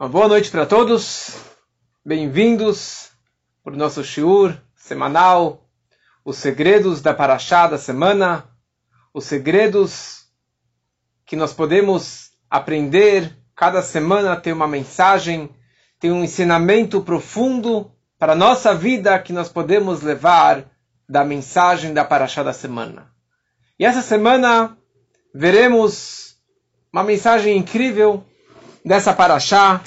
Uma boa noite para todos. Bem-vindos para o nosso shiur semanal, os segredos da Paraxá da semana, os segredos que nós podemos aprender. Cada semana tem uma mensagem, tem um ensinamento profundo para a nossa vida que nós podemos levar da mensagem da Paraxá da semana. E essa semana veremos uma mensagem incrível dessa Paraxá,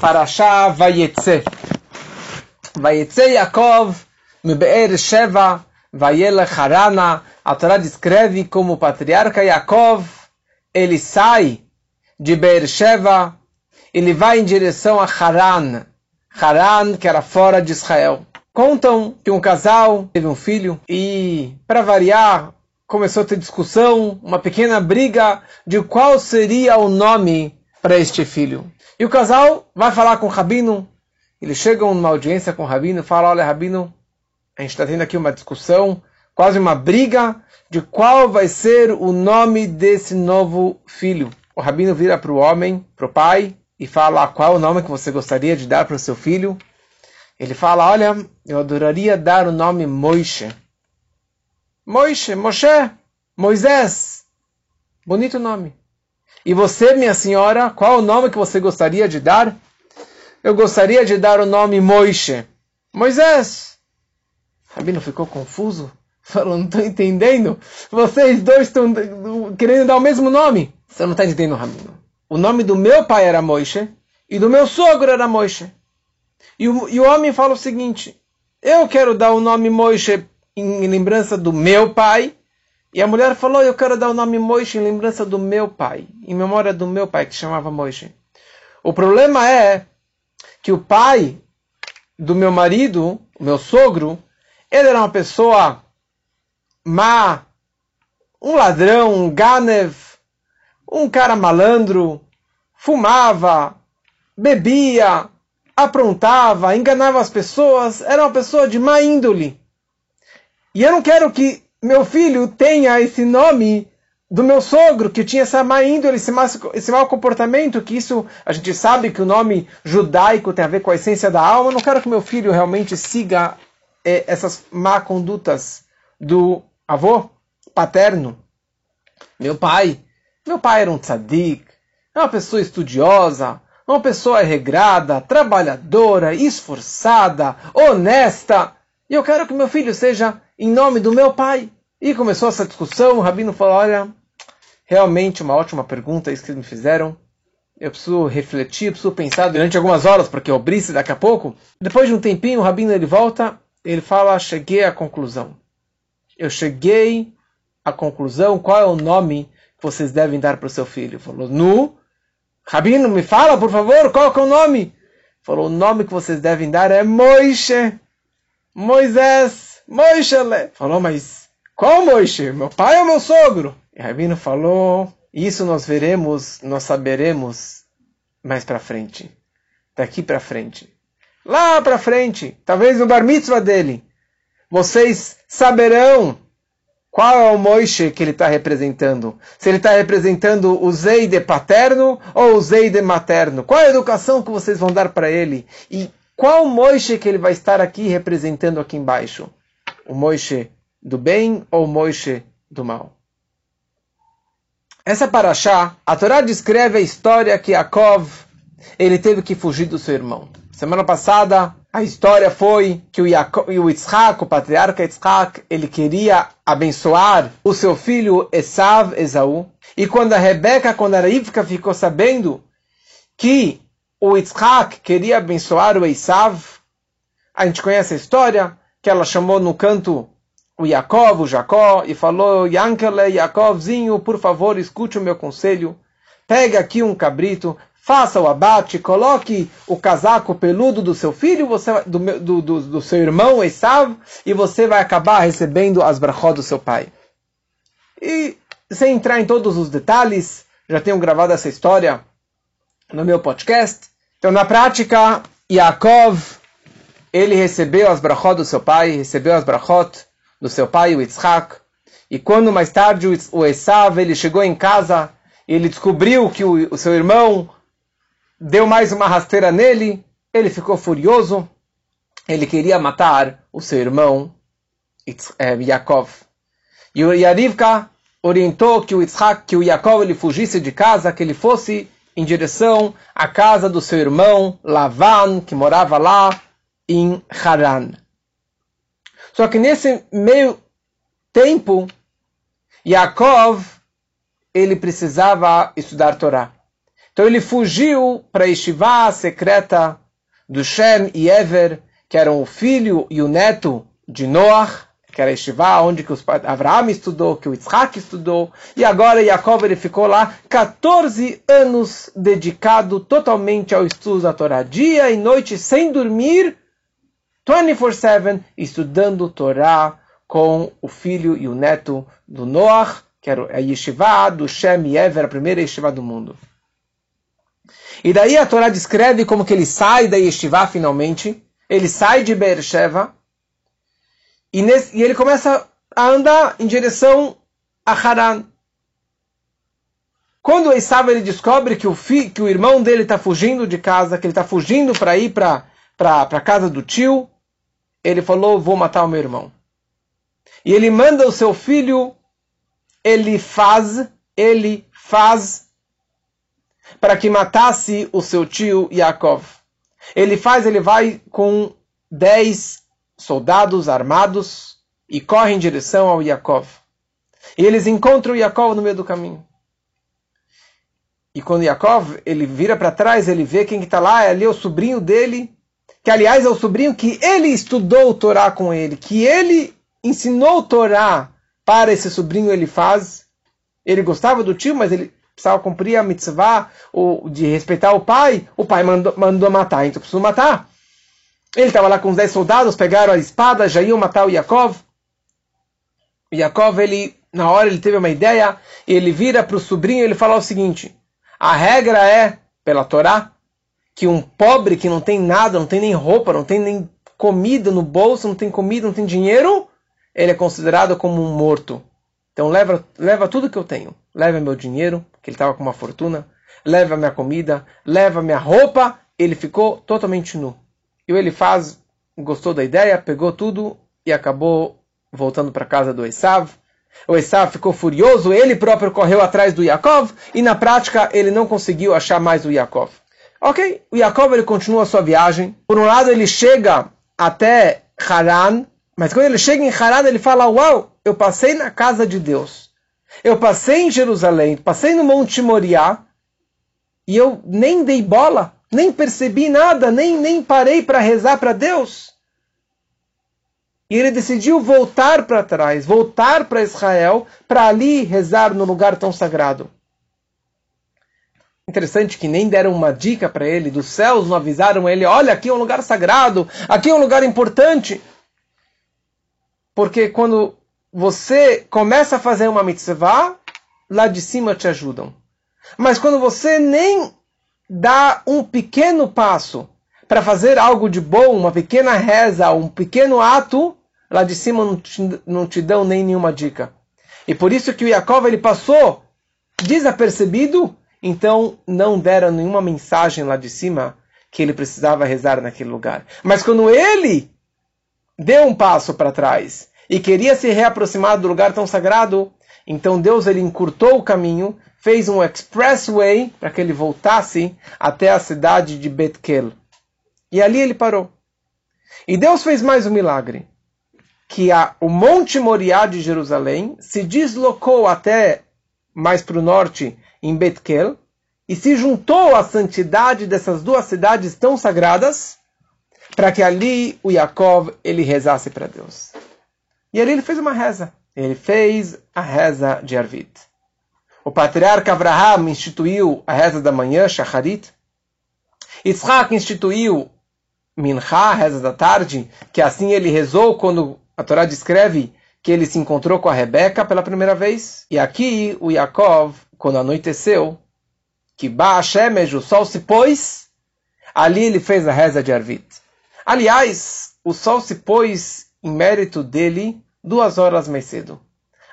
Paraxá Vayetze. Vayetze Yaakov, Mebe'er Sheva, Vayelech Harana. A Torá descreve como o patriarca Yaakov, ele sai de Beersheba, ele vai em direção a Haran. Haran, que era fora de Israel. Contam que um casal teve um filho e, para variar, começou a ter discussão, uma pequena briga de qual seria o nome para este filho. E o casal vai falar com o rabino. Eles chegam numa audiência com o rabino e falam: Olha, rabino, a gente está tendo aqui uma discussão, quase uma briga, de qual vai ser o nome desse novo filho. O rabino vira para o homem, para o pai, e fala: Qual o nome que você gostaria de dar para o seu filho? Ele fala: Olha, eu adoraria dar o nome Moishe. Moishe, Moshe, Moisés. Bonito nome. E você, minha senhora, qual o nome que você gostaria de dar? Eu gostaria de dar o nome Moishe. Moisés. Rabino ficou confuso. Falou, não estou entendendo. Vocês dois estão querendo dar o mesmo nome. Você não está entendendo, Rabino. O nome do meu pai era Moishe e do meu sogro era Moishe. E o, e o homem fala o seguinte: eu quero dar o nome Moishe em lembrança do meu pai. E a mulher falou: Eu quero dar o nome Moishe em lembrança do meu pai, em memória do meu pai, que chamava Moishe. O problema é que o pai do meu marido, o meu sogro, ele era uma pessoa má, um ladrão, um ganev, um cara malandro, fumava, bebia, aprontava, enganava as pessoas, era uma pessoa de má índole. E eu não quero que meu filho tenha esse nome do meu sogro, que tinha essa má índole, esse, má, esse mau comportamento, que isso, a gente sabe que o nome judaico tem a ver com a essência da alma, eu não quero que meu filho realmente siga é, essas má condutas do avô paterno. Meu pai, meu pai era um tzadik, é uma pessoa estudiosa, uma pessoa regrada, trabalhadora, esforçada, honesta. E eu quero que meu filho seja em nome do meu pai. E começou essa discussão, o rabino falou, olha, realmente uma ótima pergunta isso que me fizeram. Eu preciso refletir, preciso pensar durante algumas horas, porque eu brice daqui a pouco. Depois de um tempinho, o rabino ele volta, ele fala, cheguei à conclusão. Eu cheguei à conclusão, qual é o nome que vocês devem dar para o seu filho? Ele falou, Nu, Rabino, me fala, por favor, qual é o nome? Falou, o nome que vocês devem dar é Moishe. Moisés. Moishe. Falou, mas qual Moishe? Meu pai ou meu sogro? E Rabino falou, isso nós veremos, nós saberemos mais para frente. Daqui para frente. Lá para frente, talvez no bar mitzvah dele. Vocês saberão qual é o Moishe que ele está representando? Se ele está representando o Zeide paterno ou o Zeide materno? Qual é a educação que vocês vão dar para ele? E qual Moishe que ele vai estar aqui representando aqui embaixo? O Moishe do bem ou Moishe do mal? Essa paraxá, a Torá descreve a história que Yaakov ele teve que fugir do seu irmão. Semana passada, a história foi que o, Yaakov, o Yitzhak, o patriarca Yitzhak, ele queria abençoar o seu filho Esav, Esaú. E quando a Rebeca, quando a Rivka ficou sabendo que o Yitzhak queria abençoar o Esav, a gente conhece a história, que ela chamou no canto o Yaakov, o Jacó, e falou, Yankele, Yaakovzinho, por favor, escute o meu conselho. Pega aqui um cabrito, faça o abate, coloque o casaco peludo do seu filho, você, do, do, do, do seu irmão Esav, e você vai acabar recebendo as brachot do seu pai. E sem entrar em todos os detalhes, já tenho gravado essa história no meu podcast. Então, na prática, Yaakov, ele recebeu as brachot do seu pai, recebeu as brachot do seu pai, o Yitzhak, e quando mais tarde o Esav, ele chegou em casa, ele descobriu que o, o seu irmão deu mais uma rasteira nele, ele ficou furioso, ele queria matar o seu irmão é, Yaakov. E o Yarivka orientou que o Yitzhak, que o Yaakov ele fugisse de casa, que ele fosse em direção à casa do seu irmão Lavan, que morava lá em Haran. Só que nesse meio tempo, Yaakov ele precisava estudar Torá. Então ele fugiu para a Yeshiva secreta do Shem e Ever, que eram o filho e o neto de Noach, que era Yeshiva, onde que os, Abraham estudou, que o Isaac estudou, e agora Jacob ele ficou lá 14 anos dedicado totalmente ao estudo da Torá, dia e noite, sem dormir, 24-7, estudando Torá com o filho e o neto do Noach, que era a Yeshiva do Shem e Ever, a primeira Yeshiva do mundo. E daí a Torá descreve como que ele sai da Yeshiva finalmente, ele sai de Beersheba, e, nesse, e ele começa a andar em direção a Haran. Quando Esav ele descobre que o, fi, que o irmão dele está fugindo de casa, que ele está fugindo para ir para a casa do tio, ele falou: Vou matar o meu irmão. E ele manda o seu filho, ele faz, ele faz, para que matasse o seu tio Yaakov. Ele faz, ele vai com dez soldados armados e correm em direção ao Yaakov. E eles encontram Yaakov no meio do caminho. E quando Yaakov ele vira para trás, ele vê quem está lá, é ali o sobrinho dele, que aliás é o sobrinho que ele estudou o Torá com ele, que ele ensinou o Torá para esse sobrinho ele faz. Ele gostava do tio, mas ele precisava cumprir a mitzvah de respeitar o pai. O pai mandou, mandou matar, então precisou matar. Ele estava lá com os dez soldados, pegaram a espada, já iam matar o Yaakov. O Yaakov, ele, na hora, ele teve uma ideia, ele vira para o sobrinho e ele fala o seguinte, a regra é, pela Torá, que um pobre que não tem nada, não tem nem roupa, não tem nem comida no bolso, não tem comida, não tem dinheiro, ele é considerado como um morto. Então leva, leva tudo que eu tenho. Leva meu dinheiro, que ele estava com uma fortuna, leva minha comida, leva minha roupa, ele ficou totalmente nu. E o Elifaz gostou da ideia, pegou tudo e acabou voltando para casa do Esav. O Esav ficou furioso, ele próprio correu atrás do Yaakov e na prática ele não conseguiu achar mais o Yaakov. Ok, o Yaakov ele continua a sua viagem. Por um lado ele chega até Haran, mas quando ele chega em Haran ele fala, uau, eu passei na casa de Deus. Eu passei em Jerusalém, passei no Monte Moriá e eu nem dei bola nem percebi nada, nem, nem parei para rezar para Deus. E ele decidiu voltar para trás, voltar para Israel, para ali rezar no lugar tão sagrado. Interessante que nem deram uma dica para ele, dos céus não avisaram ele: olha, aqui é um lugar sagrado, aqui é um lugar importante. Porque quando você começa a fazer uma mitzvah, lá de cima te ajudam. Mas quando você nem dá um pequeno passo para fazer algo de bom, uma pequena reza, um pequeno ato, lá de cima não te, não te dão nem nenhuma dica. E por isso que o Yaakov ele passou desapercebido, então não deram nenhuma mensagem lá de cima que ele precisava rezar naquele lugar. Mas quando ele deu um passo para trás e queria se reaproximar do lugar tão sagrado, então Deus ele encurtou o caminho fez um expressway para que ele voltasse até a cidade de Betkel. E ali ele parou. E Deus fez mais um milagre. Que a, o Monte Moriá de Jerusalém se deslocou até mais para o norte, em Betkel, e se juntou à santidade dessas duas cidades tão sagradas, para que ali o Yaakov ele rezasse para Deus. E ali ele fez uma reza. Ele fez a reza de Arvit. O patriarca Abraham instituiu a reza da manhã, Shacharit. Isaac instituiu Minha, a reza da tarde, que assim ele rezou quando a Torá descreve que ele se encontrou com a Rebeca pela primeira vez. E aqui o Yaakov, quando anoiteceu, que Ba Shemesh, o sol se pôs, ali ele fez a reza de Arvit. Aliás, o sol se pôs em mérito dele duas horas mais cedo.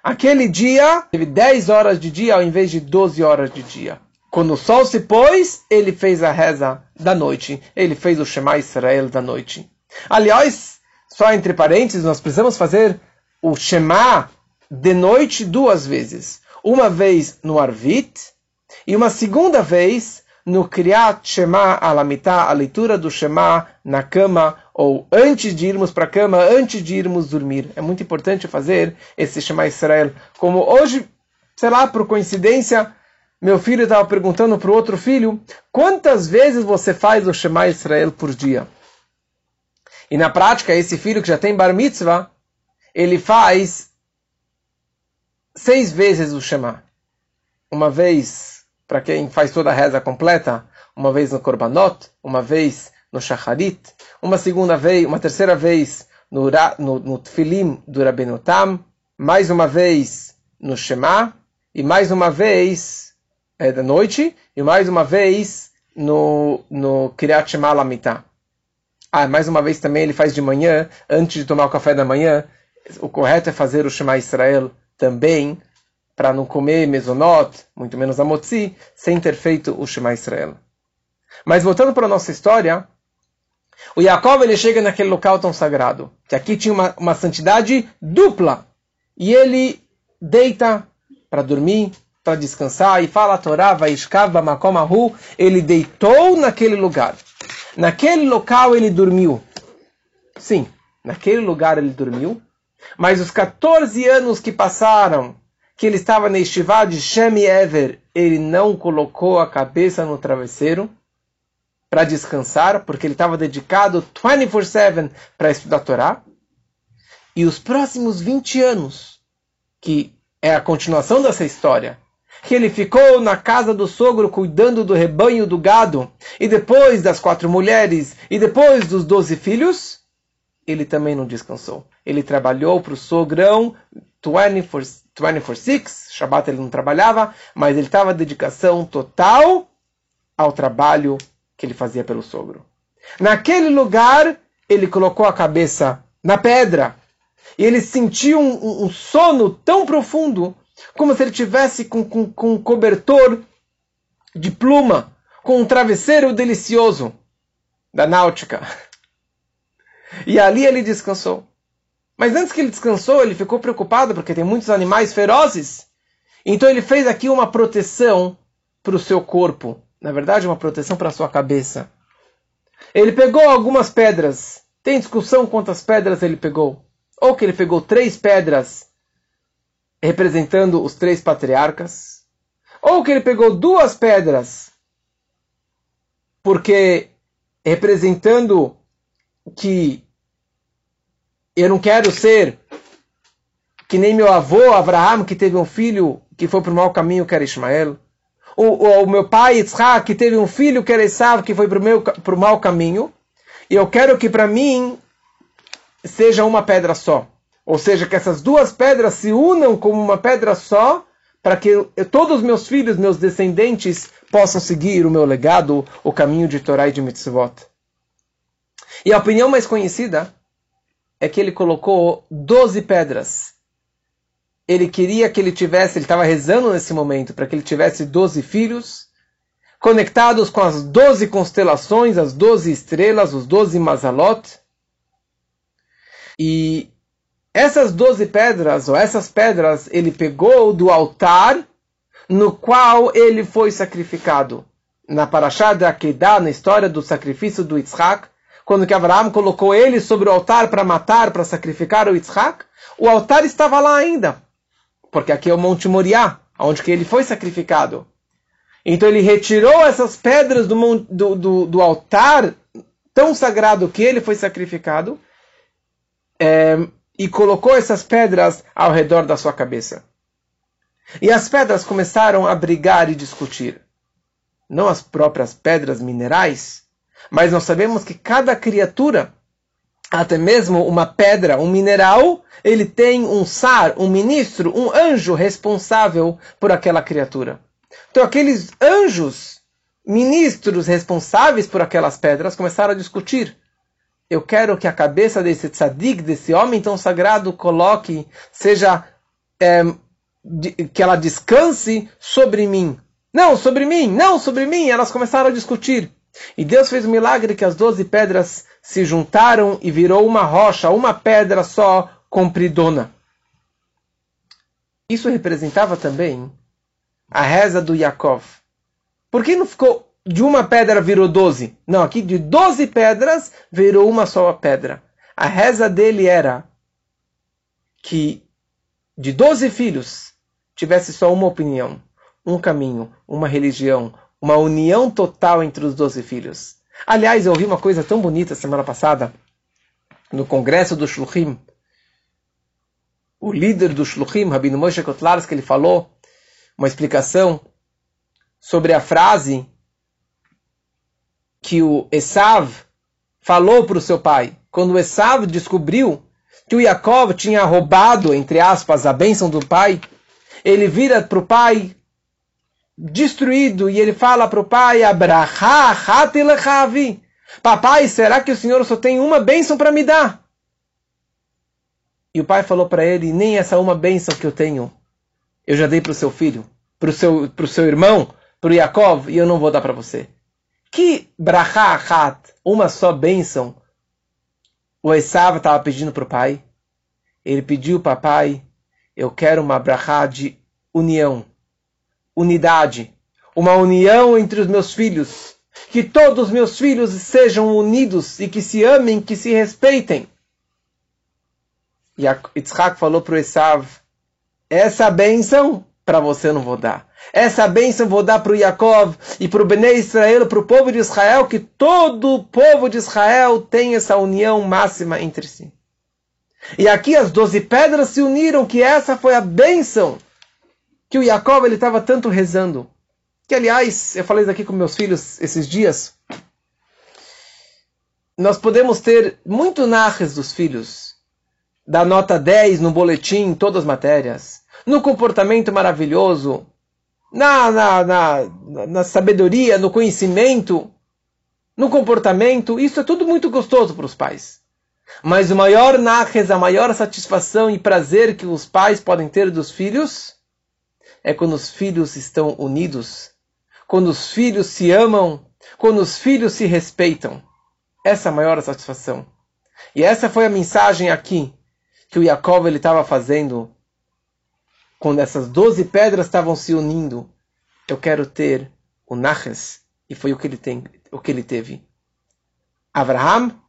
Aquele dia teve 10 horas de dia ao invés de 12 horas de dia. quando o sol se pôs, ele fez a reza da noite. Ele fez o Shema Israel da noite. Aliás, só entre parênteses, nós precisamos fazer o Shema de noite duas vezes. Uma vez no Arvit e uma segunda vez no Kriyat Shema Alamitá, a leitura do Shema na cama ou antes de irmos para a cama, antes de irmos dormir. É muito importante fazer esse Shema Israel. Como hoje, sei lá, por coincidência, meu filho estava perguntando para o outro filho, quantas vezes você faz o Shema Israel por dia? E na prática, esse filho que já tem bar mitzvah, ele faz seis vezes o Shema. Uma vez para quem faz toda a reza completa, uma vez no Korbanot, uma vez no Shacharit, uma segunda vez, uma terceira vez no, no, no Tfilim do Rabbeinu Tam, mais uma vez no Shema, e mais uma vez é, da noite e mais uma vez no, no Kiryat Shema Lamitah. Ah, mais uma vez também ele faz de manhã, antes de tomar o café da manhã. O correto é fazer o Shema Israel também, para não comer mesonot, muito menos a motzi, sem ter feito o Shema Israel. Mas voltando para a nossa história, o Jacob ele chega naquele local tão sagrado, que aqui tinha uma, uma santidade dupla, e ele deita para dormir, para descansar, e fala a Torá, Vaishkav Makomahu, ele deitou naquele lugar. Naquele local ele dormiu. Sim, naquele lugar ele dormiu. Mas os 14 anos que passaram, que ele estava na estivá de Shem Ever, ele não colocou a cabeça no travesseiro para descansar, porque ele estava dedicado 24-7 para estudar a Torá. E os próximos 20 anos, que é a continuação dessa história, que ele ficou na casa do sogro cuidando do rebanho do gado, e depois das quatro mulheres, e depois dos doze filhos, ele também não descansou. Ele trabalhou para o sogrão 24-6, Shabbat ele não trabalhava, mas ele estava dedicação total ao trabalho que ele fazia pelo sogro. Naquele lugar, ele colocou a cabeça na pedra, e ele sentiu um, um sono tão profundo como se ele tivesse com, com, com um cobertor de pluma, com um travesseiro delicioso da náutica. E ali ele descansou. Mas antes que ele descansou, ele ficou preocupado porque tem muitos animais ferozes. Então ele fez aqui uma proteção para o seu corpo. Na verdade, uma proteção para a sua cabeça. Ele pegou algumas pedras. Tem discussão quantas pedras ele pegou. Ou que ele pegou três pedras representando os três patriarcas, ou que ele pegou duas pedras, porque representando que eu não quero ser que nem meu avô Abraão, que teve um filho que foi para o mau caminho, que era Ismael. O, o, o, meu pai Yitzhak, que teve um filho, que era Esav, que foi para o mau caminho. E eu quero que para mim seja uma pedra só. Ou seja, que essas duas pedras se unam como uma pedra só, para que todos os meus filhos, meus descendentes, possam seguir o meu legado, o caminho de Torá e de Mitzvot. E a opinião mais conhecida é que ele colocou 12 pedras. Ele queria que ele tivesse, ele estava rezando nesse momento, para que ele tivesse 12 filhos, conectados com as 12 constelações, as 12 estrelas, os 12 mazalot. E essas doze pedras, ou essas pedras, ele pegou do altar no qual ele foi sacrificado. Na Parashá de Akedah, na história do sacrifício do Yitzhak, quando que Abraão colocou ele sobre o altar para matar, para sacrificar o Yitzhak, o altar estava lá ainda. Porque aqui é o Monte Moriá, onde que ele foi sacrificado. Então ele retirou essas pedras do, do, do, do altar tão sagrado que ele foi sacrificado. É, e colocou essas pedras ao redor da sua cabeça. E as pedras começaram a brigar e discutir. Não as próprias pedras minerais, mas nós sabemos que cada criatura, até mesmo uma pedra, um mineral, ele tem um sar, um ministro, um anjo responsável por aquela criatura. Então aqueles anjos, ministros responsáveis por aquelas pedras, começaram a discutir eu quero que a cabeça desse tzadik, desse homem tão sagrado, coloque, seja, é, que ela descanse sobre mim. Não, sobre mim, não, sobre mim. Elas começaram a discutir. E Deus fez o um milagre que as doze pedras se juntaram e virou uma rocha, uma pedra só compridona. Isso representava também a reza do Yaakov. Por que não ficou de uma pedra virou doze? Não, aqui de doze pedras virou uma só pedra. A reza dele era que de doze filhos tivesse só uma opinião, um caminho, uma religião, uma união total entre os doze filhos. Aliás, eu ouvi uma coisa tão bonita semana passada, no congresso do Shluchim. O líder do Shluchim, Rabino Moshe Kotlarsky, ele falou uma explicação sobre a frase que o Esav falou para o seu pai. Quando o Esav descobriu que o Yaakov tinha roubado, entre aspas, a bênção do pai, ele vira para o pai destruído e ele fala para o pai, Papai, será que o Senhor só tem uma bênção para me dar? E o pai falou para ele, nem essa uma bênção que eu tenho, eu já dei para o seu filho, para o seu, pro seu irmão, para o Yaakov, e eu não vou dar para você. Que brachá uma só bênção, o Esav estava pedindo para o pai. Ele pediu para o pai, eu quero uma brachá de união unidade, uma união entre os meus filhos, que todos os meus filhos sejam unidos e que se amem, que se respeitem. E Yitzhak falou para o Esav, essa bênção para você não vou dar. Essa bênção vou dar para o Yaakov e para o Bnei Israel, para o povo de Israel, que todo o povo de Israel tem essa união máxima entre si. E aqui as doze pedras se uniram, que essa foi a bênção que o Jacob ele estava tanto rezando. Que aliás, eu falei isso aqui com meus filhos esses dias. Nós podemos ter muito narres dos filhos, da nota 10 no boletim, em todas as matérias, no comportamento maravilhoso, na, na, na, na sabedoria, no conhecimento, no comportamento, isso é tudo muito gostoso para os pais. Mas o maior narres, a maior satisfação e prazer que os pais podem ter dos filhos é quando os filhos estão unidos, quando os filhos se amam, quando os filhos se respeitam. Essa é a maior satisfação. E essa foi a mensagem aqui que o Jacob ele estava fazendo quando essas doze pedras estavam se unindo. Eu quero ter o Naches e foi o que ele tem, o que ele teve. Abraham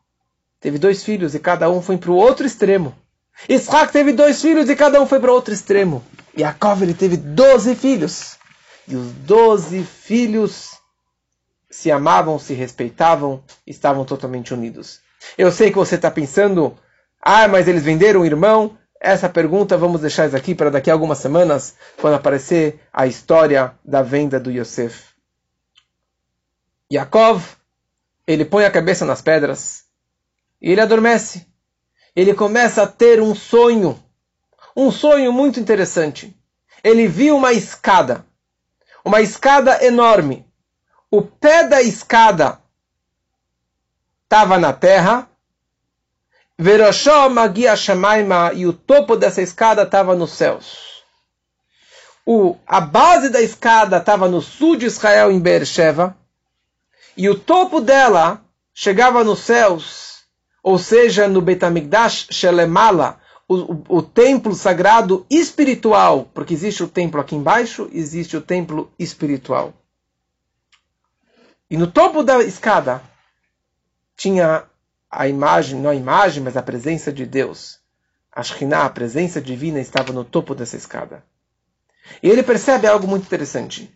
teve dois filhos e cada um foi para o outro extremo. Isaac teve dois filhos e cada um foi para outro extremo. Yaakov ele teve doze filhos. E os doze filhos se amavam, se respeitavam, estavam totalmente unidos. Eu sei que você está pensando, ah, mas eles venderam o irmão. Essa pergunta vamos deixar isso aqui para daqui a algumas semanas, quando aparecer a história da venda do Yosef. Yaakov, ele põe a cabeça nas pedras e ele adormece. Ele começa a ter um sonho um sonho muito interessante. Ele viu uma escada, uma escada enorme. O pé da escada estava na terra, Veroshó Magia Shamaima, e o topo dessa escada estava nos céus. O, a base da escada estava no sul de Israel, em Beersheba, e o topo dela chegava nos céus, ou seja, no Betamigdash Shelemala, o, o, templo sagrado espiritual, porque existe o templo aqui embaixo, existe o templo espiritual. E no topo da escada tinha a imagem, não a imagem, mas a presença de Deus. A a presença divina, estava no topo dessa escada. E ele percebe algo muito interessante.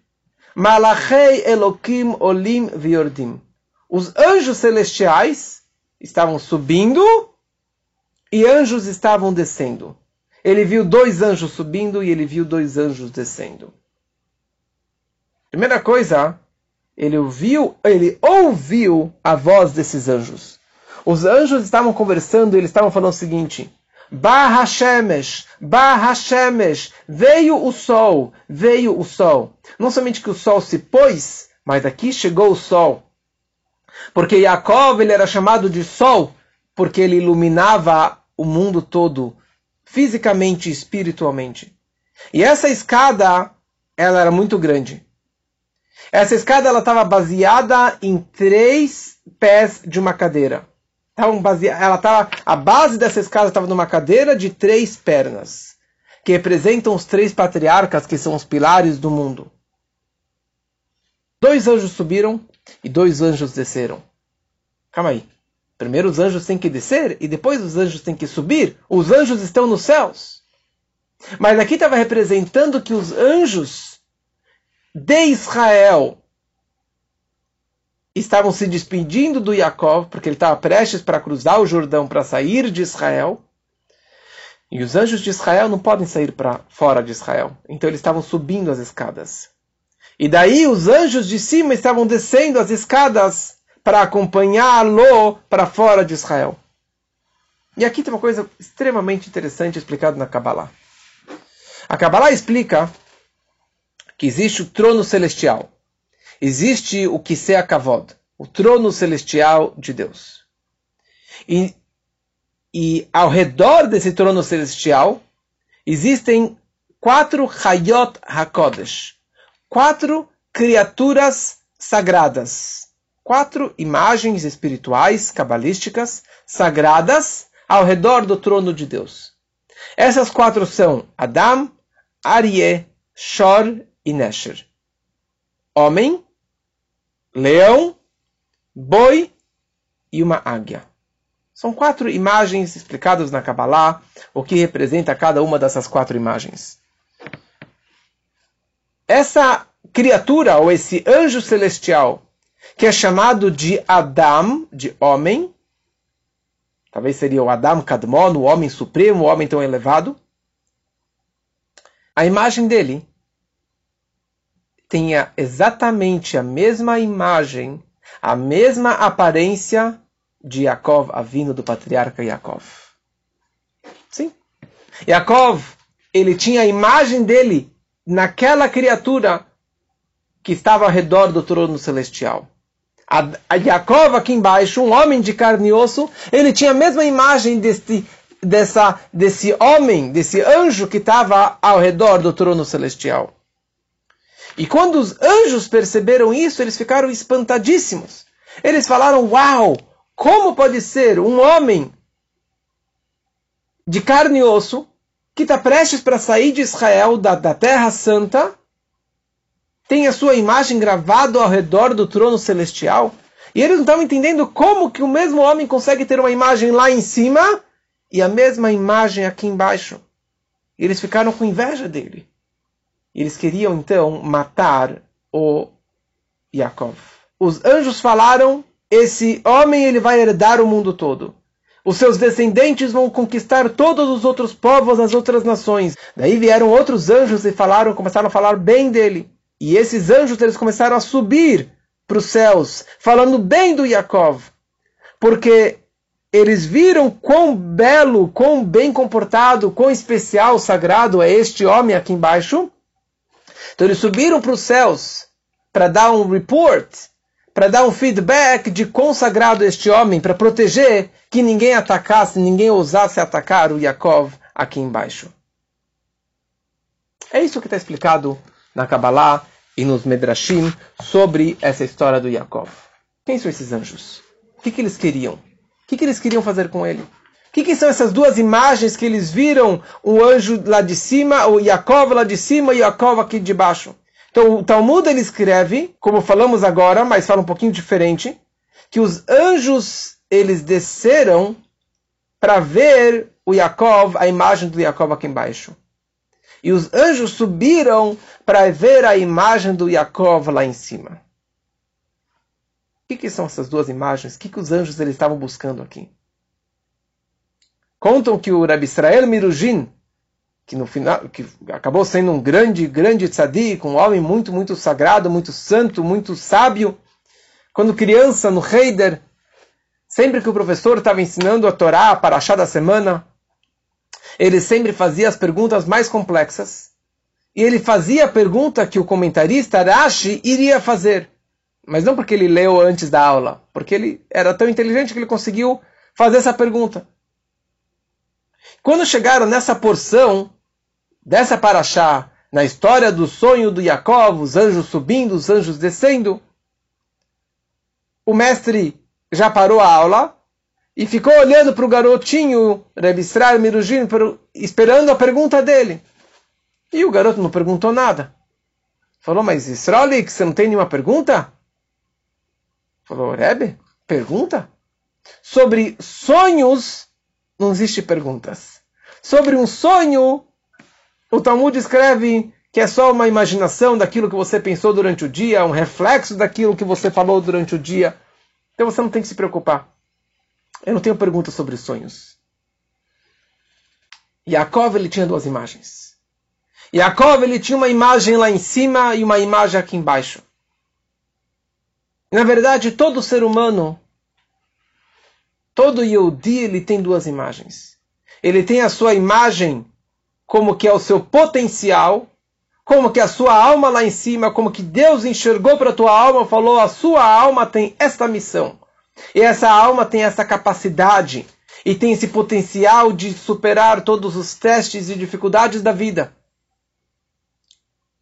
Malachei Elokim Olim Viordim. Os anjos celestiais estavam subindo e anjos estavam descendo. Ele viu dois anjos subindo e ele viu dois anjos descendo. Primeira coisa, ele ouviu, ele ouviu a voz desses anjos. Os anjos estavam conversando e eles estavam falando o seguinte: Barra Shemesh, Barra Shemesh, veio o sol, veio o sol. Não somente que o sol se pôs, mas aqui chegou o sol. Porque Yaakov ele era chamado de sol, porque ele iluminava o mundo todo, fisicamente e espiritualmente. E essa escada, ela era muito grande. Essa escada ela estava baseada em três pés de uma cadeira. ela estava, a base dessa escada estava numa cadeira de três pernas, que representam os três patriarcas que são os pilares do mundo. Dois anjos subiram e dois anjos desceram. Calma aí. Primeiro os anjos têm que descer e depois os anjos têm que subir. Os anjos estão nos céus. Mas aqui estava representando que os anjos de Israel estavam se despedindo do Jacob, porque ele estava prestes para cruzar o Jordão para sair de Israel. E os anjos de Israel não podem sair para fora de Israel. Então eles estavam subindo as escadas. E daí os anjos de cima estavam descendo as escadas para acompanhá-lo para fora de Israel. E aqui tem uma coisa extremamente interessante explicada na Kabbalah. A Kabbalah explica que existe o trono celestial. Existe o Kisei Kavod, o trono celestial de Deus. E, e ao redor desse trono celestial existem quatro Hayot HaKodesh, quatro criaturas sagradas, quatro imagens espirituais, cabalísticas, sagradas ao redor do trono de Deus. Essas quatro são Adam, Arie, Shor e Nesher. Homem, leão, boi e uma águia. São quatro imagens explicadas na Kabbalah, o que representa cada uma dessas quatro imagens. Essa criatura, ou esse anjo celestial, que é chamado de Adam, de homem, talvez seria o Adam Kadmon, o homem supremo, o homem tão elevado, a imagem dele tenha exatamente a mesma imagem, a mesma aparência de Yaakov, a vinda do patriarca Yaakov. Sim. Yaakov, ele tinha a imagem dele naquela criatura que estava ao redor do trono celestial. A, a Yaakov aqui embaixo, um homem de carne e osso, ele tinha a mesma imagem desse, dessa, desse homem, desse anjo que estava ao redor do trono celestial. E quando os anjos perceberam isso, eles ficaram espantadíssimos. Eles falaram: Uau, como pode ser um homem de carne e osso que está prestes para sair de Israel, da, da Terra Santa, tem a sua imagem gravada ao redor do trono celestial. E eles não estavam entendendo como que o mesmo homem consegue ter uma imagem lá em cima e a mesma imagem aqui embaixo. E eles ficaram com inveja dele. E eles queriam então matar o Yaakov. Os anjos falaram: esse homem ele vai herdar o mundo todo. Os seus descendentes vão conquistar todos os outros povos, as outras nações. Daí vieram outros anjos e falaram, começaram a falar bem dele. E esses anjos eles começaram a subir para os céus, falando bem do Yaakov, porque eles viram quão belo, quão bem comportado, quão especial, sagrado é este homem aqui embaixo. Então eles subiram para os céus para dar um report, para dar um feedback de quão sagrado é este homem, para proteger que ninguém atacasse, ninguém ousasse atacar o Yaakov aqui embaixo. É isso que está explicado na Kabbalah e nos Medrashim sobre essa história do Yaakov. Quem são esses anjos? O que, que eles queriam? O que, que eles queriam fazer com ele? O que, que, são essas duas imagens que eles viram? O anjo lá de cima, o Yaakov lá de cima e o Yaakov aqui de baixo. Então o Talmud ele escreve, como falamos agora, mas fala um pouquinho diferente, que os anjos eles desceram para ver o Yaakov, a imagem do Yaakov aqui embaixo. E os anjos subiram para ver a imagem do Yaakov lá em cima. O que, que são essas duas imagens? O que, que os anjos eles estavam buscando aqui? Contam que o Rabbi Israel Mirujin, que no final que acabou sendo um grande, grande tzadik, um homem muito, muito sagrado, muito santo, muito sábio, quando criança no Heider, sempre que o professor estava ensinando a Torá, a Parashá da semana, ele sempre fazia as perguntas mais complexas. E ele fazia a pergunta que o comentarista Rashi iria fazer. Mas não porque ele leu antes da aula, porque ele era tão inteligente que ele conseguiu fazer essa pergunta. Quando chegaram nessa porção dessa paraxá, na história do sonho do Jacob, os anjos subindo, os anjos descendo. O mestre já parou a aula e ficou olhando para o garotinho, Reb Israel Mirujin, esperando a pergunta dele. E o garoto não perguntou nada. Falou, mas Israel, você não tem nenhuma pergunta? Falou, Rebbe, pergunta? Sobre sonhos, não existe perguntas. Sobre um sonho, o Talmud escreve que é só uma imaginação daquilo que você pensou durante o dia, um reflexo daquilo que você falou durante o dia. Então você não tem que se preocupar. Eu não tenho perguntas sobre sonhos. Yaakov ele tinha duas imagens. Yaakov ele tinha uma imagem lá em cima e uma imagem aqui embaixo. Na verdade, todo ser humano, todo Yehudi, ele tem duas imagens. Ele tem a sua imagem como que é o seu potencial, como que a sua alma lá em cima, como que Deus enxergou para a tua alma, falou, a sua alma tem esta missão. E essa alma tem essa capacidade e tem esse potencial de superar todos os testes e dificuldades da vida.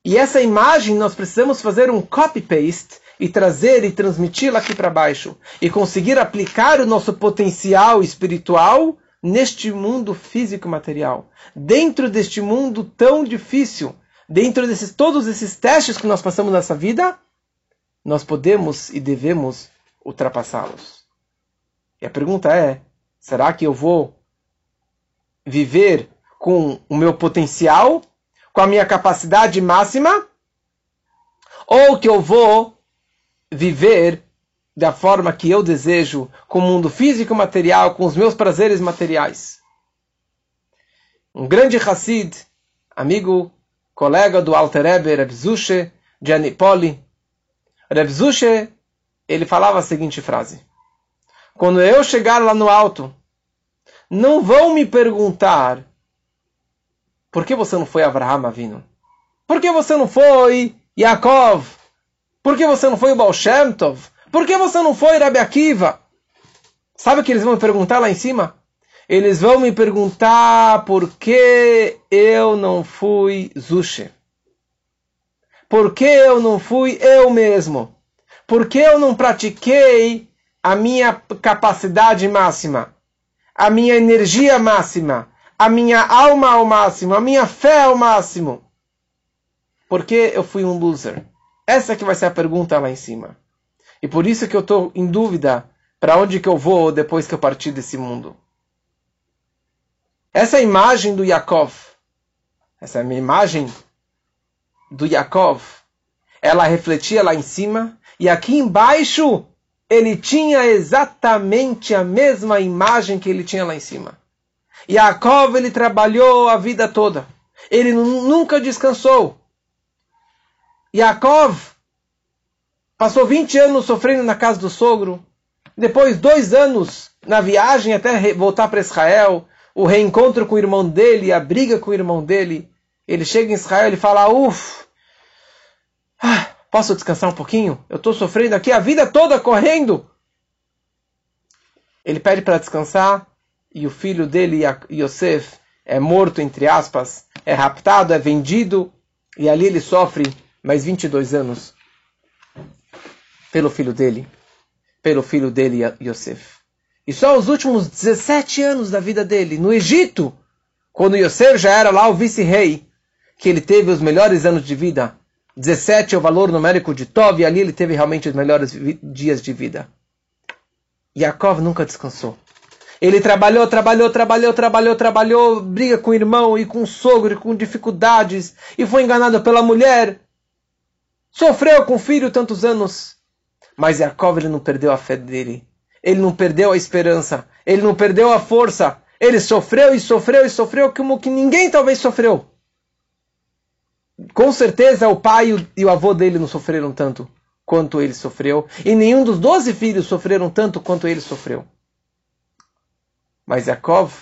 E essa imagem nós precisamos fazer um copy-paste e trazer e transmiti-la aqui para baixo e conseguir aplicar o nosso potencial espiritual neste mundo físico material, dentro deste mundo tão difícil, dentro desses todos esses testes que nós passamos nessa vida, nós podemos e devemos ultrapassá-los. E a pergunta é: será que eu vou viver com o meu potencial, com a minha capacidade máxima, ou que eu vou viver da forma que eu desejo, com o mundo físico e material, com os meus prazeres materiais. Um grande Hassid, amigo, colega do Alter Rebbe, Reb Zushe, de Anipoli, Reb Zushe, ele falava a seguinte frase. Quando eu chegar lá no alto, não vão me perguntar por que você não foi Abraham Avino? Por que você não foi Yaakov? Por que você não foi Baal Shem Tov? Por que você não foi, Rabi Akiva? Sabe o que eles vão me perguntar lá em cima? Eles vão me perguntar por que eu não fui Zushe. Por que eu não fui eu mesmo? Por que eu não pratiquei a minha capacidade máxima? A minha energia máxima? A minha alma ao máximo? A minha fé ao máximo? Por que eu fui um loser? Essa que vai ser a pergunta lá em cima. E por isso que eu estou em dúvida para onde que eu vou depois que eu partir desse mundo. Essa imagem do Yaakov, essa imagem do Yaakov, ela refletia lá em cima, e aqui embaixo ele tinha exatamente a mesma imagem que ele tinha lá em cima. Yaakov ele trabalhou a vida toda. Ele nunca descansou. Yaakov Passou 20 anos sofrendo na casa do sogro. Depois, dois anos na viagem até voltar para Israel. O reencontro com o irmão dele, a briga com o irmão dele. Ele chega em Israel e fala: Uf, ah, posso descansar um pouquinho? Eu estou sofrendo aqui a vida toda correndo. Ele pede para descansar e o filho dele, Yosef, é morto, entre aspas, é raptado, é vendido e ali ele sofre mais 22 anos pelo filho dele, pelo filho dele, Yosef. E só os últimos 17 anos da vida dele, no Egito, quando Yosef já era lá o vice-rei, que ele teve os melhores anos de vida. 17 é o valor numérico de Tov, e ali ele teve realmente os melhores dias de vida. Yaakov nunca descansou. Ele trabalhou, trabalhou, trabalhou, trabalhou, trabalhou, briga com o irmão e com o sogro, e com dificuldades, e foi enganado pela mulher. Sofreu com o filho tantos anos. Mas Yaakov ele não perdeu a fé dele. Ele não perdeu a esperança. Ele não perdeu a força. Ele sofreu e sofreu e sofreu como que ninguém talvez sofreu. Com certeza o pai e o avô dele não sofreram tanto quanto ele sofreu. E nenhum dos doze filhos sofreram tanto quanto ele sofreu. Mas Yaakov,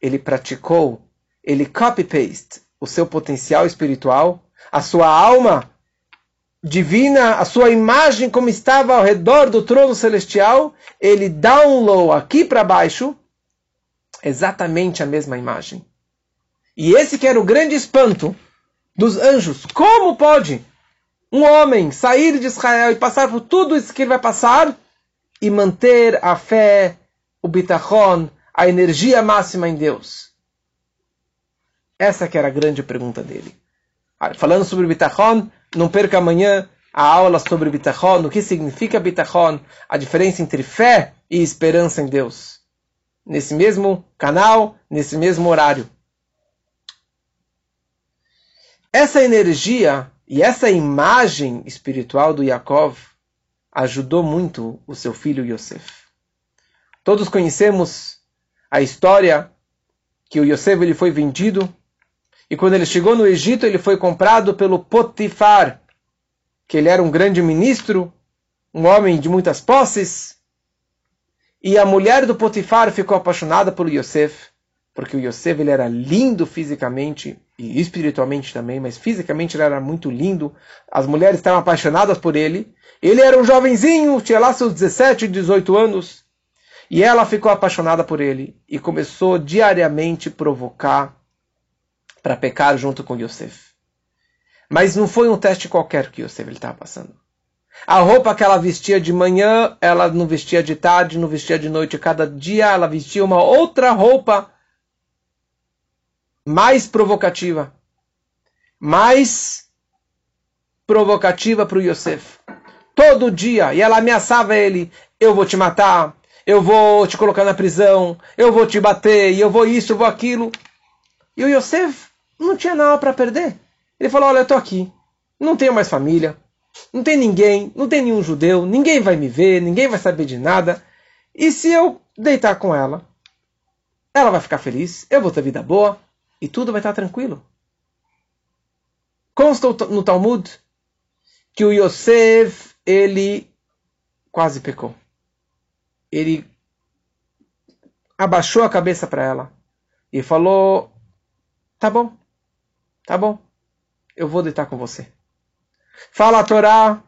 ele praticou, ele copy-paste o seu potencial espiritual, a sua alma divina, a sua imagem como estava ao redor do trono celestial, ele download aqui para baixo exatamente a mesma imagem. E esse que era o grande espanto dos anjos. Como pode um homem sair de Israel e passar por tudo isso que ele vai passar e manter a fé, o bitachon, a energia máxima em Deus? Essa que era a grande pergunta dele. Falando sobre bitachon, não perca amanhã a aula sobre bitachon, o que significa bitachon, a diferença entre fé e esperança em Deus. Nesse mesmo canal, nesse mesmo horário. Essa energia e essa imagem espiritual do Yaakov ajudou muito o seu filho Yosef. Todos conhecemos a história que o Yosef ele foi vendido e quando ele chegou no Egito ele foi comprado pelo Potifar, que ele era um grande ministro, um homem de muitas posses. E a mulher do Potifar ficou apaixonada pelo Yosef, porque o Yosef ele era lindo fisicamente e espiritualmente também, mas fisicamente ele era muito lindo. As mulheres estavam apaixonadas por ele. Ele era um jovenzinho, tinha lá seus 17, 18 anos. E ela ficou apaixonada por ele e começou diariamente provocar para pecar junto com Yosef. Mas não foi um teste qualquer que Yosef estava passando. A roupa que ela vestia de manhã, ela não vestia de tarde, não vestia de noite. Cada dia ela vestia uma outra roupa mais provocativa, mais provocativa para o Yosef. Todo dia, e ela ameaçava ele: eu vou te matar, eu vou te colocar na prisão, eu vou te bater, eu vou isso, eu vou aquilo. E o Yosef não tinha nada para perder. Ele falou: olha, eu estou aqui, não tenho mais família, não tem ninguém, não tem nenhum judeu, ninguém vai me ver, ninguém vai saber de nada. E se eu deitar com ela, ela vai ficar feliz, eu vou ter vida boa, e tudo vai estar tranquilo. Consta no Talmud que o Yosef, ele quase pecou. Ele abaixou a cabeça para ela e falou: Tá bom, tá bom, eu vou deitar com você. Fala a Torá,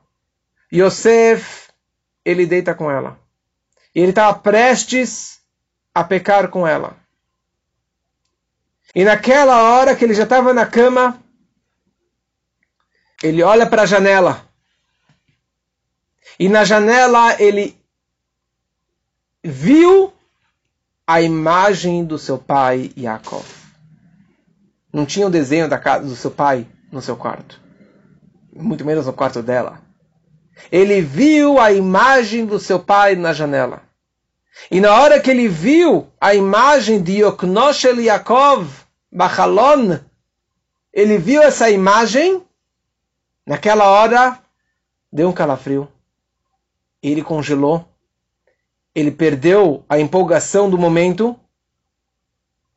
Yosef, ele deita com ela. E ele estava prestes a pecar com ela. E naquela hora que ele já estava na cama, ele olha para a janela. E na janela ele viu a imagem do seu pai Yaakov. Não tinha o desenho da casa do seu pai no seu quarto, muito menos no quarto dela. Ele viu a imagem do seu pai na janela. E na hora que ele viu a imagem de Yoknoshel Yaakov, Bachalon, ele viu essa imagem, naquela hora deu um calafrio. Ele congelou. Ele perdeu a empolgação do momento.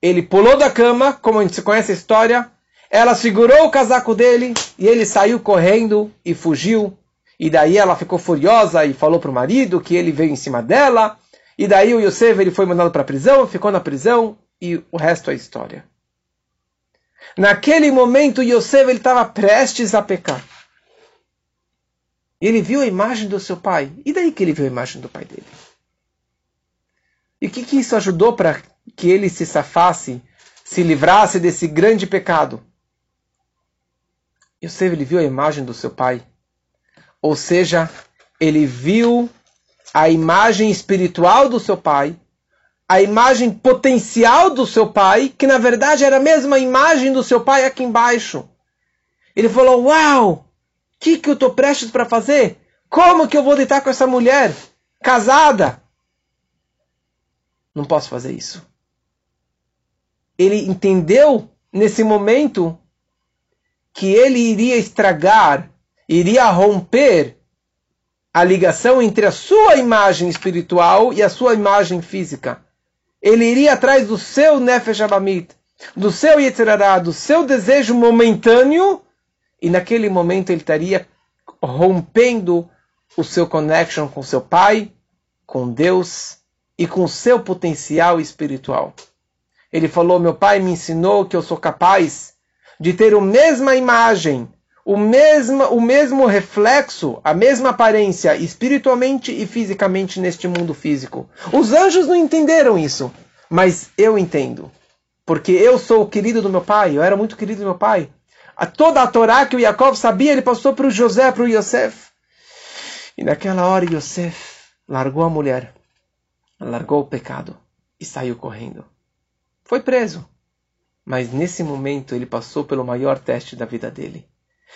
Ele pulou da cama, como a gente conhece a história. Ela segurou o casaco dele e ele saiu correndo e fugiu. E daí ela ficou furiosa e falou para o marido que ele veio em cima dela. E daí o Yosef ele foi mandado para a prisão, ficou na prisão e o resto é história. Naquele momento, Yosef estava prestes a pecar. Ele viu a imagem do seu pai. E daí que ele viu a imagem do pai dele? E o que, que isso ajudou para que ele se safasse, se livrasse desse grande pecado? Yosef ele viu a imagem do seu pai. Ou seja, ele viu a imagem espiritual do seu pai a imagem potencial do seu pai, que na verdade era a mesma imagem do seu pai aqui embaixo. Ele falou: Uau! O que, que eu estou prestes para fazer? Como que eu vou deitar com essa mulher? Casada? Não posso fazer isso. Ele entendeu nesse momento que ele iria estragar, iria romper a ligação entre a sua imagem espiritual e a sua imagem física ele iria atrás do seu Nefesh Abamit, do seu Yetzirará, do seu desejo momentâneo, e naquele momento ele estaria rompendo o seu connection com seu pai, com Deus e com seu potencial espiritual. Ele falou: Meu pai me ensinou que eu sou capaz de ter a mesma imagem o mesmo, o mesmo reflexo, a mesma aparência espiritualmente e fisicamente neste mundo físico. Os anjos não entenderam isso, mas eu entendo. Porque eu sou o querido do meu pai, eu era muito querido do meu pai. a toda a Torá que o Yaakov sabia, ele passou para o José, para o Yosef. E naquela hora Yosef largou a mulher, largou o pecado e saiu correndo. Foi preso. Mas nesse momento ele passou pelo maior teste da vida dele.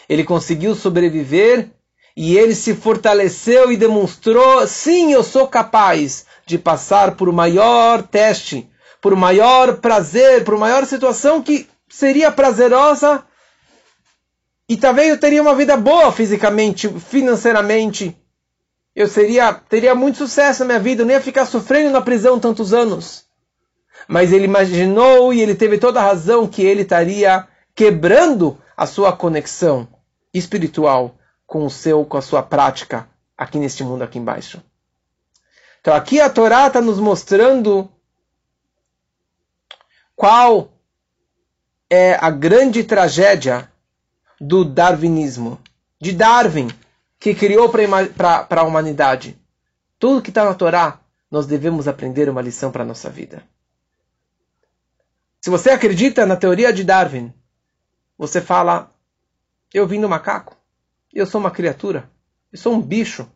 Ele conseguiu sobreviver e ele se fortaleceu e demonstrou: sim, eu sou capaz de passar por o maior teste, por o maior prazer, por maior situação que seria prazerosa e talvez eu teria uma vida boa fisicamente, financeiramente. Eu seria, teria muito sucesso na minha vida, eu não ia ficar sofrendo na prisão tantos anos. Mas ele imaginou e ele teve toda a razão que ele estaria quebrando a sua conexão espiritual com o seu, com a sua prática aqui neste mundo aqui embaixo. Então aqui a Torá está nos mostrando qual é a grande tragédia do darwinismo, de Darwin, que criou para a humanidade. Tudo que está na Torá, nós devemos aprender uma lição para a nossa vida. Se você acredita na teoria de Darwin, você fala: Eu vim do macaco, eu sou uma criatura, eu sou um bicho,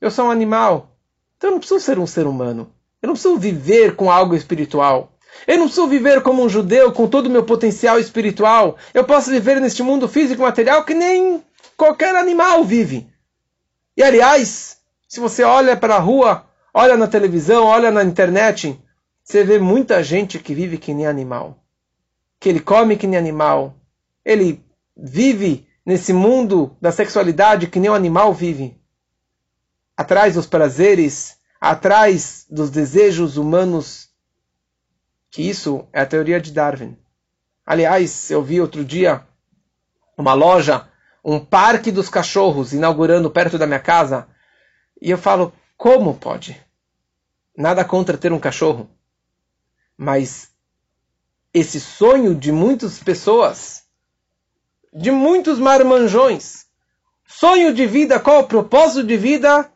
eu sou um animal, então eu não preciso ser um ser humano, eu não preciso viver com algo espiritual. Eu não preciso viver como um judeu com todo o meu potencial espiritual. Eu posso viver neste mundo físico material que nem qualquer animal vive. E aliás, se você olha para a rua, olha na televisão, olha na internet, você vê muita gente que vive que nem animal. Que ele come que nem animal. Ele vive nesse mundo da sexualidade que nem um animal vive. Atrás dos prazeres, atrás dos desejos humanos. Que isso é a teoria de Darwin. Aliás, eu vi outro dia uma loja um parque dos cachorros inaugurando perto da minha casa. E eu falo, como pode? Nada contra ter um cachorro. Mas esse sonho de muitas pessoas, de muitos marmanjões, sonho de vida, qual o propósito de vida?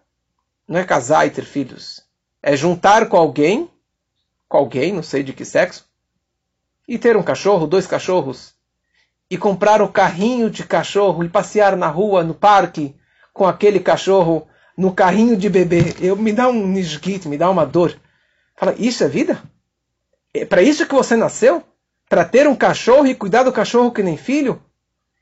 Não é casar e ter filhos. É juntar com alguém, com alguém, não sei de que sexo, e ter um cachorro, dois cachorros, e comprar o carrinho de cachorro e passear na rua, no parque, com aquele cachorro no carrinho de bebê. Eu me dá um nisguito, me dá uma dor. Fala, isso é vida? É para isso que você nasceu? Para ter um cachorro e cuidar do cachorro que nem filho?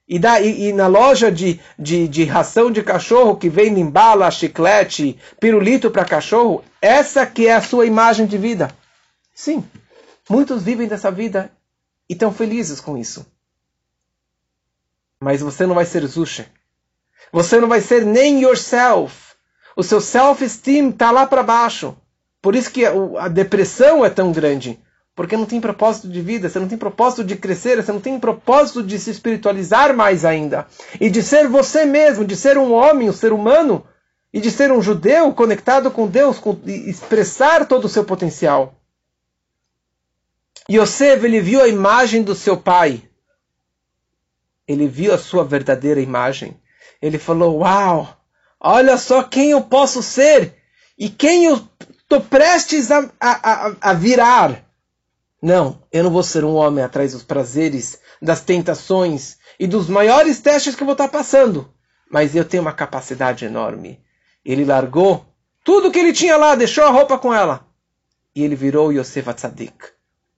E, dá, e, e na loja de, de, de, ração de cachorro que vem em bala, chiclete, pirulito para cachorro, essa que é a sua imagem de vida. Sim, muitos vivem dessa vida e estão felizes com isso. Mas você não vai ser Zusha. Você não vai ser nem yourself. O seu self-esteem está lá para baixo. Por isso que a depressão é tão grande. Porque não tem propósito de vida, você não tem propósito de crescer, você não tem propósito de se espiritualizar mais ainda. E de ser você mesmo, de ser um homem, um ser humano, e de ser um judeu conectado com Deus, com, expressar todo o seu potencial. Yosef, ele viu a imagem do seu pai ele viu a sua verdadeira imagem. Ele falou: Uau, olha só quem eu posso ser e quem eu estou prestes a, a, a virar. Não, eu não vou ser um homem atrás dos prazeres, das tentações e dos maiores testes que eu vou estar passando. Mas eu tenho uma capacidade enorme. Ele largou tudo que ele tinha lá, deixou a roupa com ela. E ele virou Yosef Atzadik.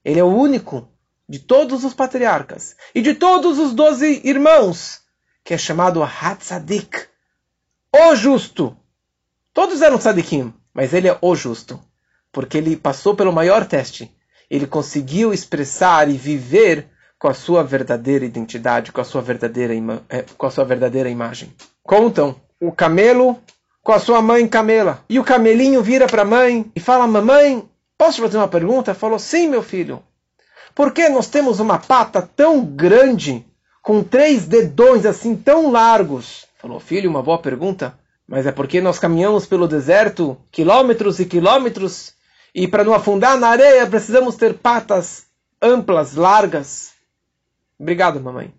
Ele é o único de todos os patriarcas e de todos os doze irmãos, que é chamado Hatzadik, o justo. Todos eram tzadikim, mas ele é o justo, porque ele passou pelo maior teste. Ele conseguiu expressar e viver com a sua verdadeira identidade, com a sua verdadeira, é, com a sua verdadeira imagem. Contam o camelo com a sua mãe camela. E o camelinho vira para a mãe e fala: Mamãe, posso te fazer uma pergunta? Falou: Sim, meu filho. Por que nós temos uma pata tão grande, com três dedões assim tão largos? Falou, filho, uma boa pergunta. Mas é porque nós caminhamos pelo deserto quilômetros e quilômetros e para não afundar na areia precisamos ter patas amplas, largas. Obrigado, mamãe.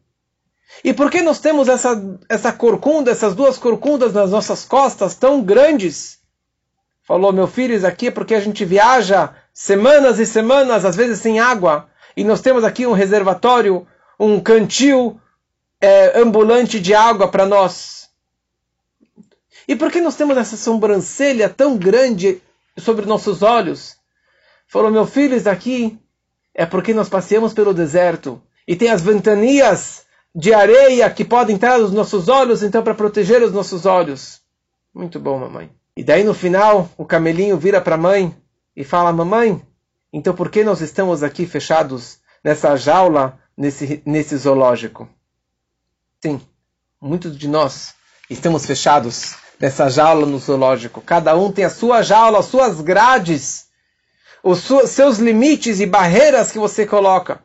E por que nós temos essa, essa corcunda, essas duas corcundas nas nossas costas tão grandes? Falou, meu filho, isso aqui é porque a gente viaja semanas e semanas, às vezes sem água, e nós temos aqui um reservatório, um cantil é, ambulante de água para nós? E por que nós temos essa sobrancelha tão grande sobre nossos olhos? Falou, meu filho, isso daqui é porque nós passeamos pelo deserto e tem as ventanias de areia que podem entrar nos nossos olhos, então para proteger os nossos olhos. Muito bom, mamãe. E daí no final, o camelinho vira para a mãe e fala: Mamãe, então por que nós estamos aqui fechados nessa jaula, nesse, nesse zoológico? Sim, muitos de nós estamos fechados nessa jaula no zoológico. Cada um tem a sua jaula, as suas grades, os seus limites e barreiras que você coloca.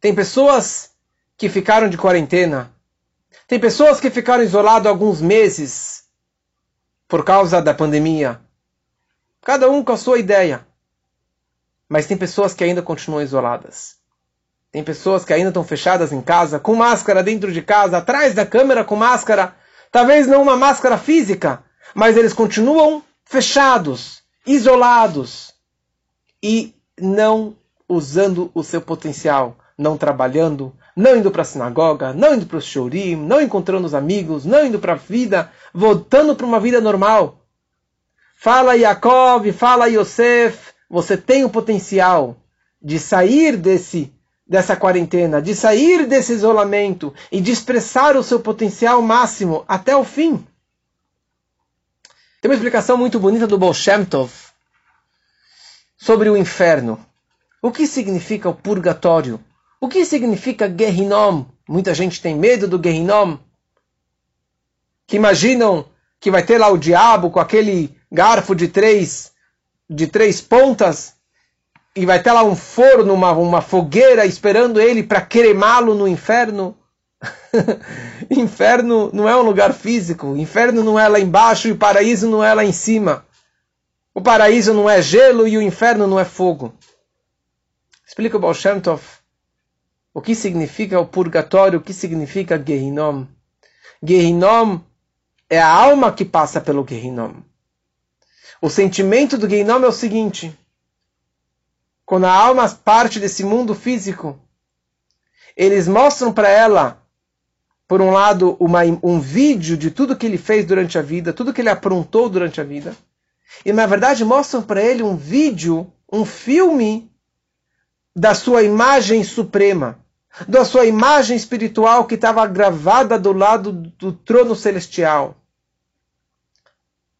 Tem pessoas que ficaram de quarentena. Tem pessoas que ficaram isoladas alguns meses por causa da pandemia. Cada um com a sua ideia. Mas tem pessoas que ainda continuam isoladas. Tem pessoas que ainda estão fechadas em casa, com máscara dentro de casa, atrás da câmera com máscara. Talvez não uma máscara física, mas eles continuam fechados, isolados e não usando o seu potencial, não trabalhando, não indo para a sinagoga, não indo para o shurim, não encontrando os amigos, não indo para a vida, voltando para uma vida normal. Fala Yaakov, fala Yosef, você tem o potencial de sair desse dessa quarentena, de sair desse isolamento e de expressar o seu potencial máximo até o fim. Tem uma explicação muito bonita do Baal Tov sobre o inferno. O que significa o purgatório? O que significa Gehinom? Muita gente tem medo do Gehinom. Que imaginam que vai ter lá o diabo com aquele garfo de três, de três pontas e vai ter lá um forno, uma, uma fogueira esperando ele para cremá-lo no inferno. inferno não é um lugar físico. Inferno não é lá embaixo e o paraíso não é lá em cima. O paraíso não é gelo e o inferno não é fogo. Explica o Baal Shem Tov o que significa o purgatório? O que significa Gehinom? Gehinom é a alma que passa pelo Gehinom. O sentimento do Gehinom é o seguinte: quando a alma parte desse mundo físico, eles mostram para ela, por um lado, uma, um vídeo de tudo que ele fez durante a vida, tudo que ele aprontou durante a vida, e na verdade mostram para ele um vídeo, um filme da sua imagem suprema da sua imagem espiritual que estava gravada do lado do trono celestial.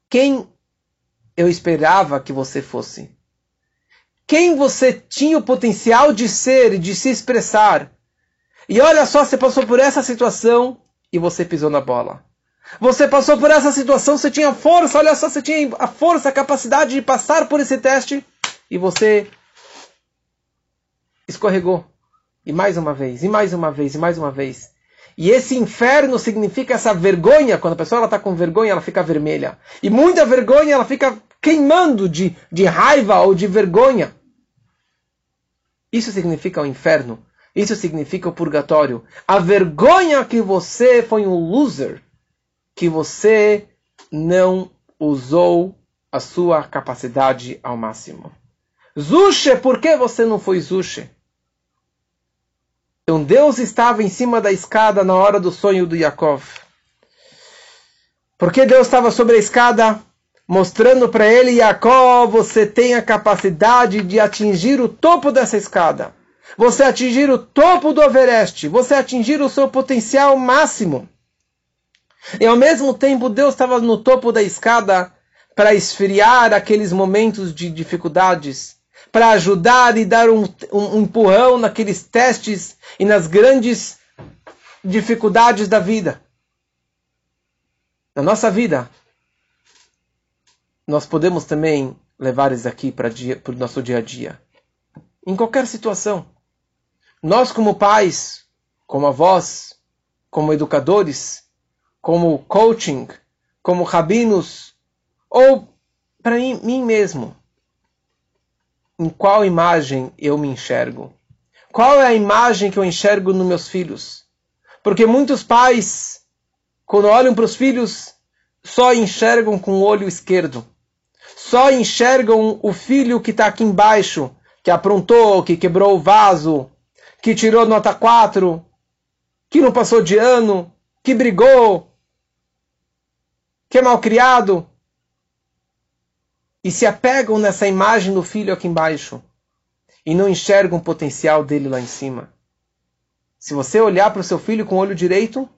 Quem eu esperava que você fosse? Quem você tinha o potencial de ser e de se expressar? E olha só, você passou por essa situação e você pisou na bola. Você passou por essa situação, você tinha força, olha só, você tinha a força, a capacidade de passar por esse teste e você escorregou. E mais uma vez, e mais uma vez, e mais uma vez. E esse inferno significa essa vergonha. Quando a pessoa está com vergonha, ela fica vermelha. E muita vergonha, ela fica queimando de, de raiva ou de vergonha. Isso significa o inferno. Isso significa o purgatório. A vergonha que você foi um loser. Que você não usou a sua capacidade ao máximo. Zushe, por que você não foi Zushe? Então Deus estava em cima da escada na hora do sonho do Yaakov. Porque Deus estava sobre a escada, mostrando para ele, Yaakov, você tem a capacidade de atingir o topo dessa escada. Você atingir o topo do Everest. Você atingir o seu potencial máximo. E ao mesmo tempo, Deus estava no topo da escada para esfriar aqueles momentos de dificuldades para ajudar e dar um, um, um empurrão naqueles testes e nas grandes dificuldades da vida. Na nossa vida, nós podemos também levar isso aqui para o nosso dia a dia. Em qualquer situação. Nós, como pais, como avós, como educadores, como coaching, como rabinos, ou para mim mesmo, em qual imagem eu me enxergo? Qual é a imagem que eu enxergo nos meus filhos? Porque muitos pais, quando olham para os filhos, só enxergam com o olho esquerdo. Só enxergam o filho que está aqui embaixo, que aprontou, que quebrou o vaso, que tirou nota 4. que não passou de ano, que brigou, que é malcriado. E se apegam nessa imagem do filho aqui embaixo e não enxergam o potencial dele lá em cima. Se você olhar para o seu filho com o olho direito,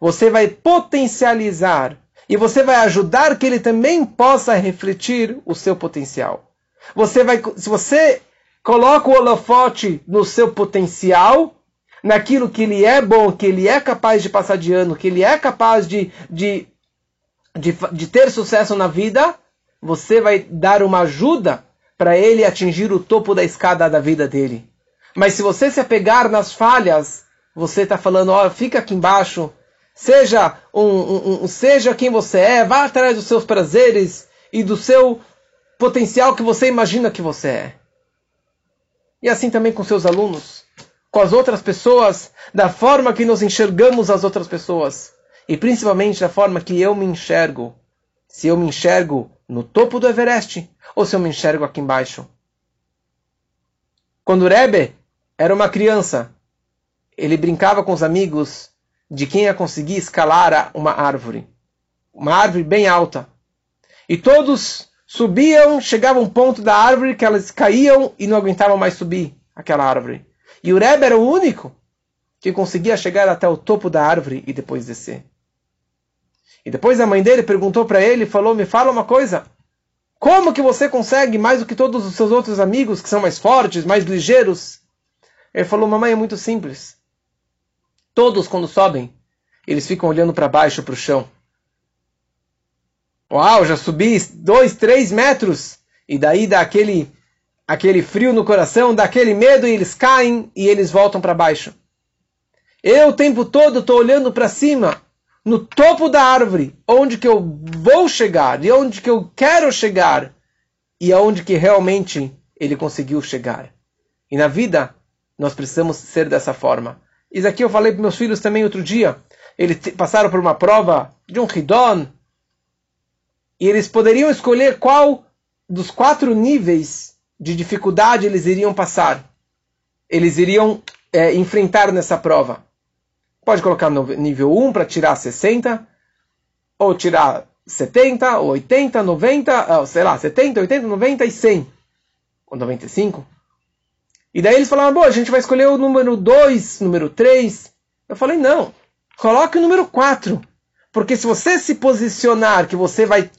você vai potencializar e você vai ajudar que ele também possa refletir o seu potencial. Você vai, se você coloca o holofote no seu potencial, naquilo que ele é bom, que ele é capaz de passar de ano, que ele é capaz de, de, de, de ter sucesso na vida, você vai dar uma ajuda para ele atingir o topo da escada da vida dele. Mas se você se apegar nas falhas, você está falando, ó, fica aqui embaixo, seja um, um, um, seja quem você é, vá atrás dos seus prazeres e do seu potencial que você imagina que você é. E assim também com seus alunos, com as outras pessoas, da forma que nós enxergamos as outras pessoas. E principalmente da forma que eu me enxergo. Se eu me enxergo no topo do Everest ou se eu me enxergo aqui embaixo. Quando o Rebbe era uma criança, ele brincava com os amigos de quem ia conseguir escalar uma árvore. Uma árvore bem alta. E todos subiam, chegavam a um ponto da árvore que elas caíam e não aguentavam mais subir aquela árvore. E o Rebbe era o único que conseguia chegar até o topo da árvore e depois descer. E depois a mãe dele perguntou para ele, falou: "Me fala uma coisa. Como que você consegue mais do que todos os seus outros amigos que são mais fortes, mais ligeiros?" Ele falou: "Mamãe, é muito simples. Todos quando sobem, eles ficam olhando para baixo, para o chão. Uau, já subi dois, três metros. E daí dá aquele, aquele frio no coração, dá aquele medo e eles caem e eles voltam para baixo. Eu o tempo todo estou olhando para cima, no topo da árvore, onde que eu vou chegar e onde que eu quero chegar e aonde que realmente ele conseguiu chegar. E na vida nós precisamos ser dessa forma. Isso aqui eu falei para meus filhos também outro dia. Eles passaram por uma prova de um Hidon, e eles poderiam escolher qual dos quatro níveis de dificuldade eles iriam passar. Eles iriam é, enfrentar nessa prova. Pode colocar no nível 1 para tirar 60, ou tirar 70, ou 80, 90, sei lá, 70, 80, 90 e 100. Ou 95. E daí eles falaram, bom, a gente vai escolher o número 2, número 3. Eu falei, não, coloque o número 4. Porque se você se posicionar que você vai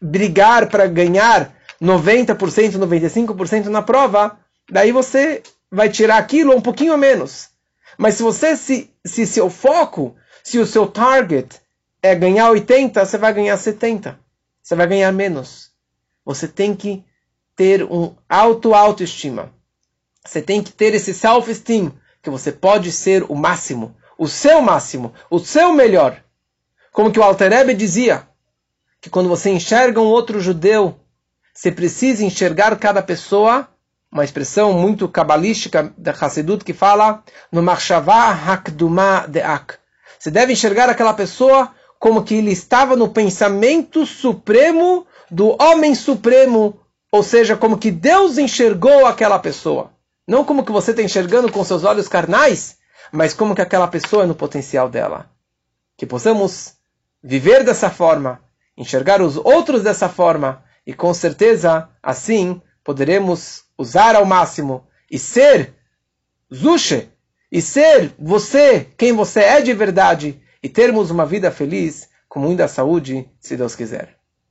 brigar para ganhar 90%, 95% na prova, daí você vai tirar aquilo um pouquinho a menos. Mas se você se, se seu foco, se o seu target é ganhar 80, você vai ganhar 70. Você vai ganhar menos. Você tem que ter um auto autoestima. Você tem que ter esse self-esteem que você pode ser o máximo, o seu máximo, o seu melhor. Como que o Alter Ebe dizia, que quando você enxerga um outro judeu, você precisa enxergar cada pessoa, uma expressão muito cabalística da Hassedut que fala no Marshavah Hakduma Deak. Você deve enxergar aquela pessoa como que ele estava no pensamento supremo do homem supremo, ou seja, como que Deus enxergou aquela pessoa. Não como que você está enxergando com seus olhos carnais, mas como que aquela pessoa é no potencial dela. Que possamos viver dessa forma enxergar os outros dessa forma e com certeza assim poderemos usar ao máximo e ser Zushe, e ser você quem você é de verdade e termos uma vida feliz com muita saúde, se Deus quiser.